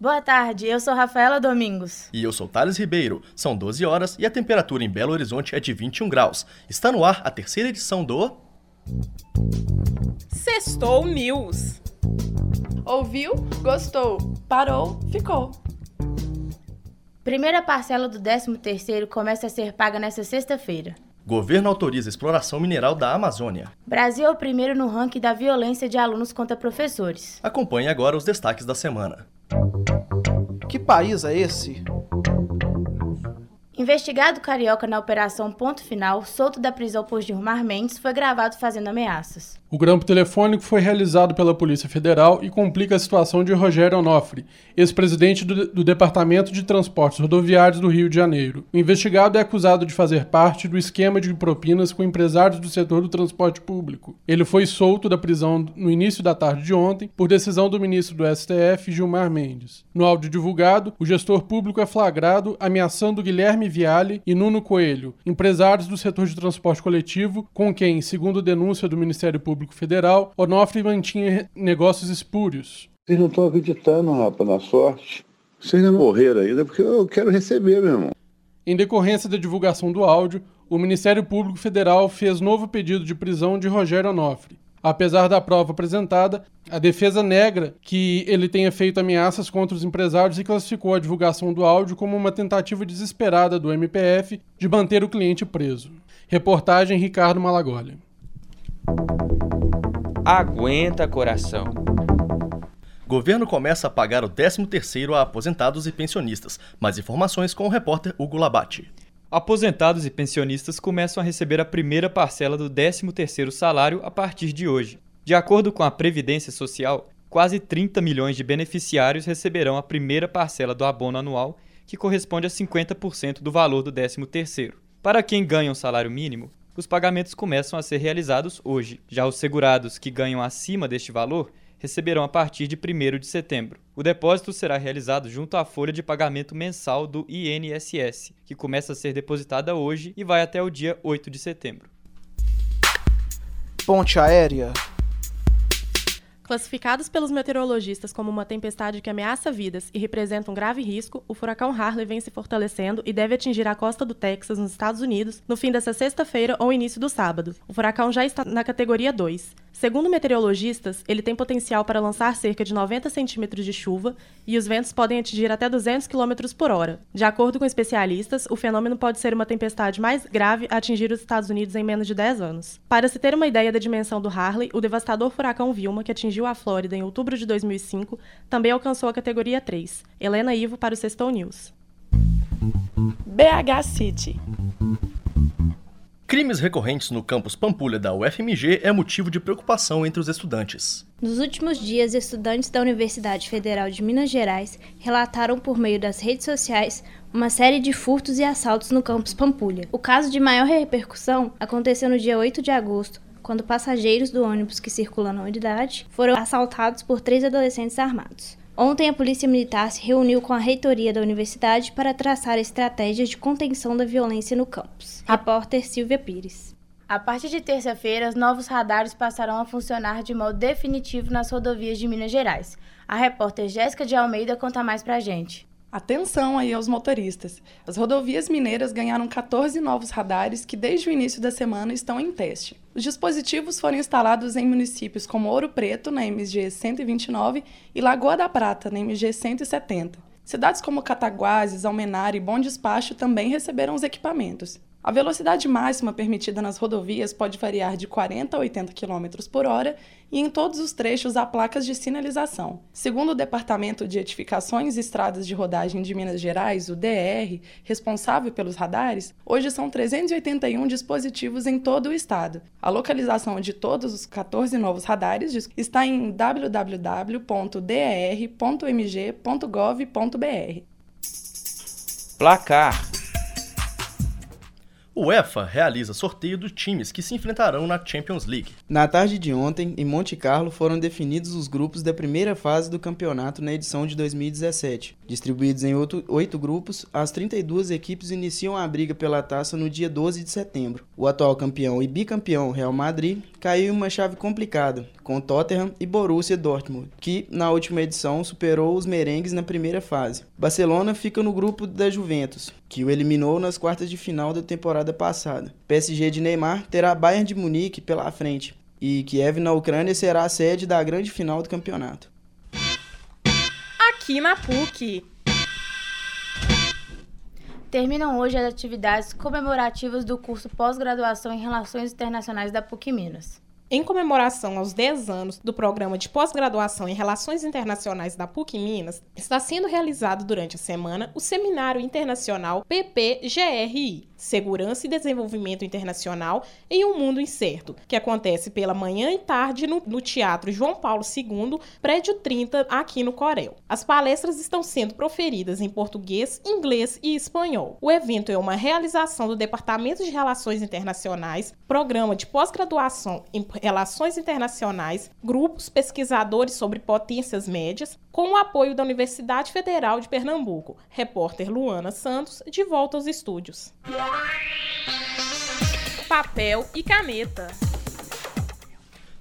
Boa tarde, eu sou Rafaela Domingos. E eu sou Thales Ribeiro. São 12 horas e a temperatura em Belo Horizonte é de 21 graus. Está no ar a terceira edição do. Sextou News. Ouviu? Gostou. Parou? Ficou. Primeira parcela do 13º começa a ser paga nesta sexta-feira. Governo autoriza exploração mineral da Amazônia. Brasil é o primeiro no ranking da violência de alunos contra professores. Acompanhe agora os destaques da semana. Que país é esse? Investigado carioca na Operação Ponto Final, solto da prisão por Gilmar Mendes, foi gravado fazendo ameaças. O grampo telefônico foi realizado pela Polícia Federal e complica a situação de Rogério Onofre, ex-presidente do, do, Departamento de Transportes Rodoviários do Rio de Janeiro. O investigado é acusado de fazer parte do esquema de propinas com empresários do setor do transporte público. Ele foi solto da prisão no início da tarde de ontem por decisão do ministro do STF, Gilmar Mendes. No áudio divulgado, o gestor público é flagrado ameaçando Guilherme Viale e Nuno Coelho, empresários do setor de transporte coletivo, com quem, segundo denúncia do Ministério Público, Público Federal, Onofre mantinha negócios espúrios. Vocês não estão acreditando, rapaz, na sorte. Vocês não morreram ainda porque eu quero receber, meu irmão. Em decorrência da divulgação do áudio, o Ministério Público Federal fez novo pedido de prisão de Rogério Onofre. Apesar da prova apresentada, a defesa nega que ele tenha feito ameaças contra os empresários e classificou a divulgação do áudio como uma tentativa desesperada do MPF de manter o cliente preso. Reportagem Ricardo Malagoli. Aguenta coração. Governo começa a pagar o 13º a aposentados e pensionistas. Mais informações com o repórter Hugo Labate. Aposentados e pensionistas começam a receber a primeira parcela do 13º salário a partir de hoje. De acordo com a Previdência Social, quase 30 milhões de beneficiários receberão a primeira parcela do abono anual, que corresponde a 50% do valor do 13º. Para quem ganha um salário mínimo, os pagamentos começam a ser realizados hoje. Já os segurados que ganham acima deste valor receberão a partir de 1 de setembro. O depósito será realizado junto à folha de pagamento mensal do INSS, que começa a ser depositada hoje e vai até o dia 8 de setembro. Ponte aérea. Classificados pelos meteorologistas como uma tempestade que ameaça vidas e representa um grave risco, o furacão Harley vem se fortalecendo e deve atingir a costa do Texas, nos Estados Unidos, no fim dessa sexta-feira ou início do sábado. O furacão já está na categoria 2. Segundo meteorologistas, ele tem potencial para lançar cerca de 90 centímetros de chuva e os ventos podem atingir até 200 km por hora. De acordo com especialistas, o fenômeno pode ser uma tempestade mais grave a atingir os Estados Unidos em menos de 10 anos. Para se ter uma ideia da dimensão do Harley, o devastador furacão Vilma, que atingiu a Flórida em outubro de 2005, também alcançou a categoria 3. Helena Ivo para o Sextou News. BH City Crimes recorrentes no campus Pampulha da UFMG é motivo de preocupação entre os estudantes. Nos últimos dias, estudantes da Universidade Federal de Minas Gerais relataram por meio das redes sociais uma série de furtos e assaltos no campus Pampulha. O caso de maior repercussão aconteceu no dia 8 de agosto, quando passageiros do ônibus que circula na unidade foram assaltados por três adolescentes armados. Ontem, a Polícia Militar se reuniu com a reitoria da universidade para traçar estratégias de contenção da violência no campus. Repórter Silvia Pires. A partir de terça-feira, os novos radares passarão a funcionar de modo definitivo nas rodovias de Minas Gerais. A repórter Jéssica de Almeida conta mais pra gente. Atenção aí aos motoristas. As rodovias mineiras ganharam 14 novos radares que desde o início da semana estão em teste. Os dispositivos foram instalados em municípios como Ouro Preto, na MG 129, e Lagoa da Prata, na MG 170. Cidades como Cataguases, Almenara e Bom Despacho também receberam os equipamentos. A velocidade máxima permitida nas rodovias pode variar de 40 a 80 km por hora e em todos os trechos há placas de sinalização. Segundo o Departamento de Edificações e Estradas de Rodagem de Minas Gerais, o DR, responsável pelos radares, hoje são 381 dispositivos em todo o estado. A localização de todos os 14 novos radares está em www.der.mg.gov.br. Placar UEFA realiza sorteio dos times que se enfrentarão na Champions League. Na tarde de ontem, em Monte Carlo, foram definidos os grupos da primeira fase do campeonato na edição de 2017. Distribuídos em oito grupos, as 32 equipes iniciam a briga pela taça no dia 12 de setembro. O atual campeão e bicampeão Real Madrid caiu em uma chave complicada, com Tottenham e Borussia Dortmund, que na última edição superou os merengues na primeira fase. Barcelona fica no grupo da Juventus, que o eliminou nas quartas de final da temporada passada. PSG de Neymar terá Bayern de Munique pela frente, e Kiev na Ucrânia será a sede da grande final do campeonato. Aqui na PUC. Terminam hoje as atividades comemorativas do curso pós-graduação em Relações Internacionais da PUC Minas. Em comemoração aos 10 anos do programa de pós-graduação em Relações Internacionais da PUC Minas, está sendo realizado durante a semana o Seminário Internacional PPGRI, Segurança e Desenvolvimento Internacional em um Mundo Incerto, que acontece pela manhã e tarde no, no Teatro João Paulo II, prédio 30, aqui no Corel. As palestras estão sendo proferidas em português, inglês e espanhol. O evento é uma realização do Departamento de Relações Internacionais, Programa de Pós-Graduação em Relações Internacionais, grupos pesquisadores sobre potências médias, com o apoio da Universidade Federal de Pernambuco. Repórter Luana Santos, de volta aos estúdios. Papel e caneta.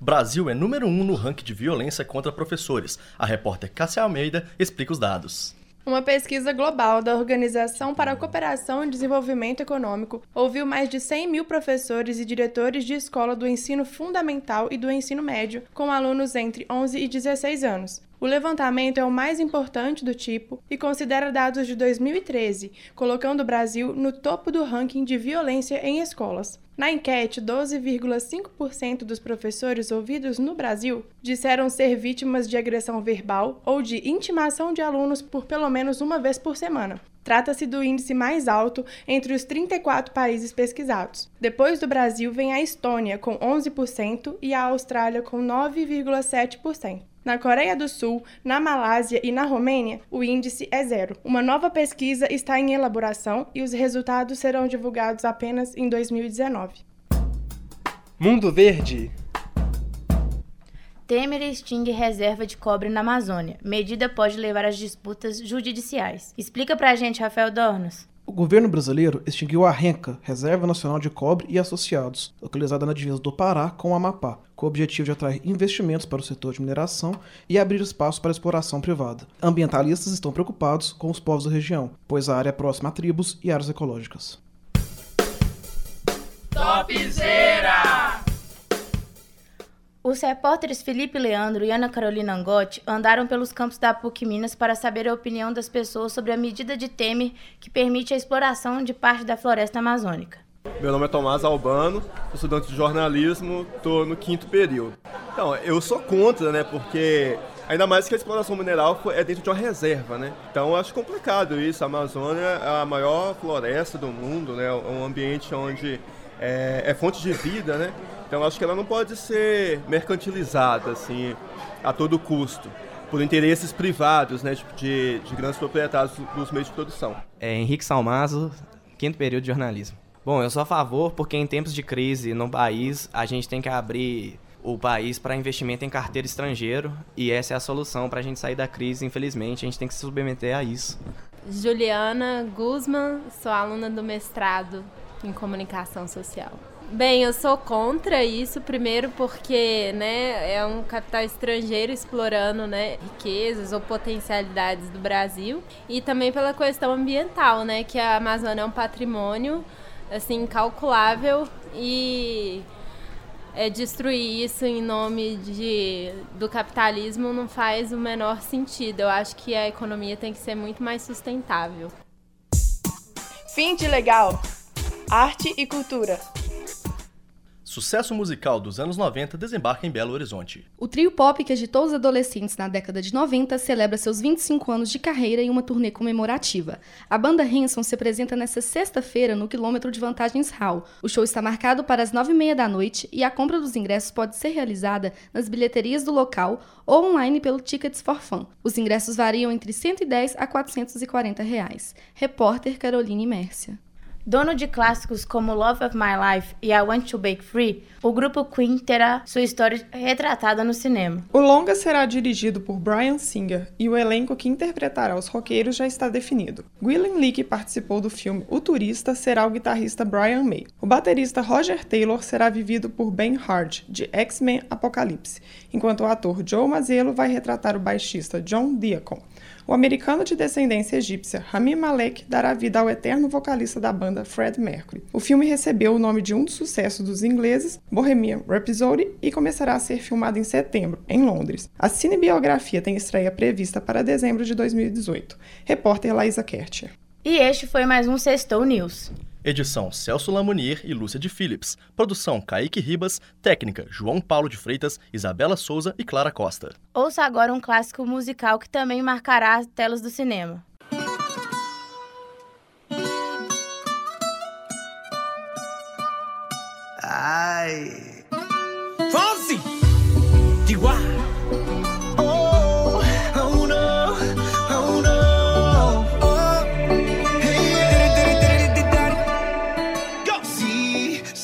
Brasil é número um no ranking de violência contra professores. A repórter Cássia Almeida explica os dados. Uma pesquisa global da Organização para a Cooperação e Desenvolvimento Econômico ouviu mais de 100 mil professores e diretores de escola do ensino fundamental e do ensino médio com alunos entre 11 e 16 anos. O levantamento é o mais importante do tipo e considera dados de 2013, colocando o Brasil no topo do ranking de violência em escolas. Na enquete, 12,5% dos professores ouvidos no Brasil disseram ser vítimas de agressão verbal ou de intimação de alunos por pelo menos uma vez por semana. Trata-se do índice mais alto entre os 34 países pesquisados. Depois do Brasil vem a Estônia, com 11%, e a Austrália, com 9,7%. Na Coreia do Sul, na Malásia e na Romênia, o índice é zero. Uma nova pesquisa está em elaboração e os resultados serão divulgados apenas em 2019. Mundo Verde Temer extingue reserva de cobre na Amazônia. Medida pode levar às disputas judiciais. Explica pra gente, Rafael Dornos. O governo brasileiro extinguiu a RENCA, Reserva Nacional de Cobre e Associados, localizada na divisa do Pará com o Amapá, com o objetivo de atrair investimentos para o setor de mineração e abrir espaço para a exploração privada. Ambientalistas estão preocupados com os povos da região, pois a área é próxima a tribos e áreas ecológicas. Topzera! Os repórteres Felipe Leandro e Ana Carolina Angotti andaram pelos campos da PUC Minas para saber a opinião das pessoas sobre a medida de Temer que permite a exploração de parte da floresta amazônica. Meu nome é Tomás Albano, sou estudante de jornalismo, estou no quinto período. Então, eu sou contra, né, porque ainda mais que a exploração mineral é dentro de uma reserva, né? Então, eu acho complicado isso. A Amazônia é a maior floresta do mundo, né? É um ambiente onde é, é fonte de vida, né? Então acho que ela não pode ser mercantilizada assim a todo custo por interesses privados, né, tipo, de, de grandes proprietários dos meios de produção. É Henrique Salmazo, quinto período de jornalismo. Bom, eu sou a favor porque em tempos de crise no país a gente tem que abrir o país para investimento em carteira estrangeiro e essa é a solução para a gente sair da crise. Infelizmente, a gente tem que se submeter a isso. Juliana Guzman, sou aluna do mestrado em comunicação social. Bem, eu sou contra isso, primeiro porque né, é um capital estrangeiro explorando né, riquezas ou potencialidades do Brasil e também pela questão ambiental, né, que a Amazônia é um patrimônio assim incalculável e é, destruir isso em nome de, do capitalismo não faz o menor sentido. Eu acho que a economia tem que ser muito mais sustentável. Fim de legal. Arte e cultura. Sucesso musical dos anos 90 desembarca em Belo Horizonte. O trio pop que agitou os adolescentes na década de 90 celebra seus 25 anos de carreira em uma turnê comemorativa. A banda Hanson se apresenta nesta sexta-feira no quilômetro de Vantagens Hall. O show está marcado para as 9h30 da noite e a compra dos ingressos pode ser realizada nas bilheterias do local ou online pelo Tickets for Fun. Os ingressos variam entre 110 a 440 reais. Repórter Caroline Mércia. Dono de clássicos como Love of My Life e I Want to Break Free, o grupo Queen terá sua história retratada no cinema. O longa será dirigido por Brian Singer e o elenco que interpretará os roqueiros já está definido. Gwilyn Lee, que participou do filme O Turista, será o guitarrista Brian May. O baterista Roger Taylor será vivido por Ben Hart, de X-Men Apocalipse, enquanto o ator Joe Mazzello vai retratar o baixista John Deacon. O americano de descendência egípcia Rami Malek dará vida ao eterno vocalista da banda Fred Mercury. O filme recebeu o nome de um dos sucessos dos ingleses, Bohemian Rhapsody, e começará a ser filmado em setembro, em Londres. A cinebiografia tem estreia prevista para dezembro de 2018. Repórter Laísa Kercher. E este foi mais um Sextou News. Edição Celso Lamunier e Lúcia de Philips. Produção Kaique Ribas. Técnica João Paulo de Freitas, Isabela Souza e Clara Costa. Ouça agora um clássico musical que também marcará as telas do cinema. Ai.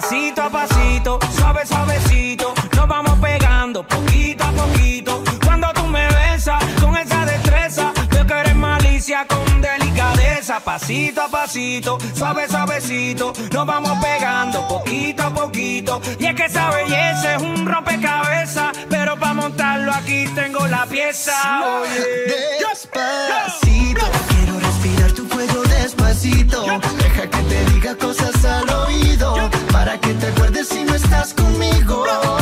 Pasito a pasito, suave, suavecito. Nos vamos pegando poquito a poquito. Cuando tú me besas con esa destreza, veo que eres malicia con delicadeza. Pasito a pasito, suave, suavecito. Nos vamos pegando poquito a poquito. Y es que esa belleza es un rompecabezas. Pero para montarlo aquí tengo la pieza. Oye. Despacito, quiero respirar tu cuello despacito. Deja que te diga cosas al oído. Que te acuerdes si no estás conmigo.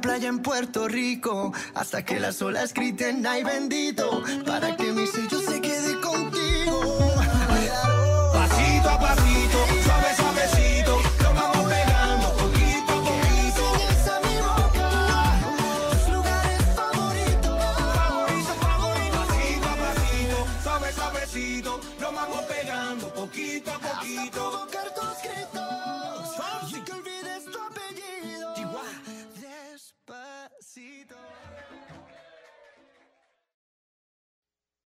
Playa en Puerto Rico. Hasta que las olas griten, ay bendito. Para que mi sello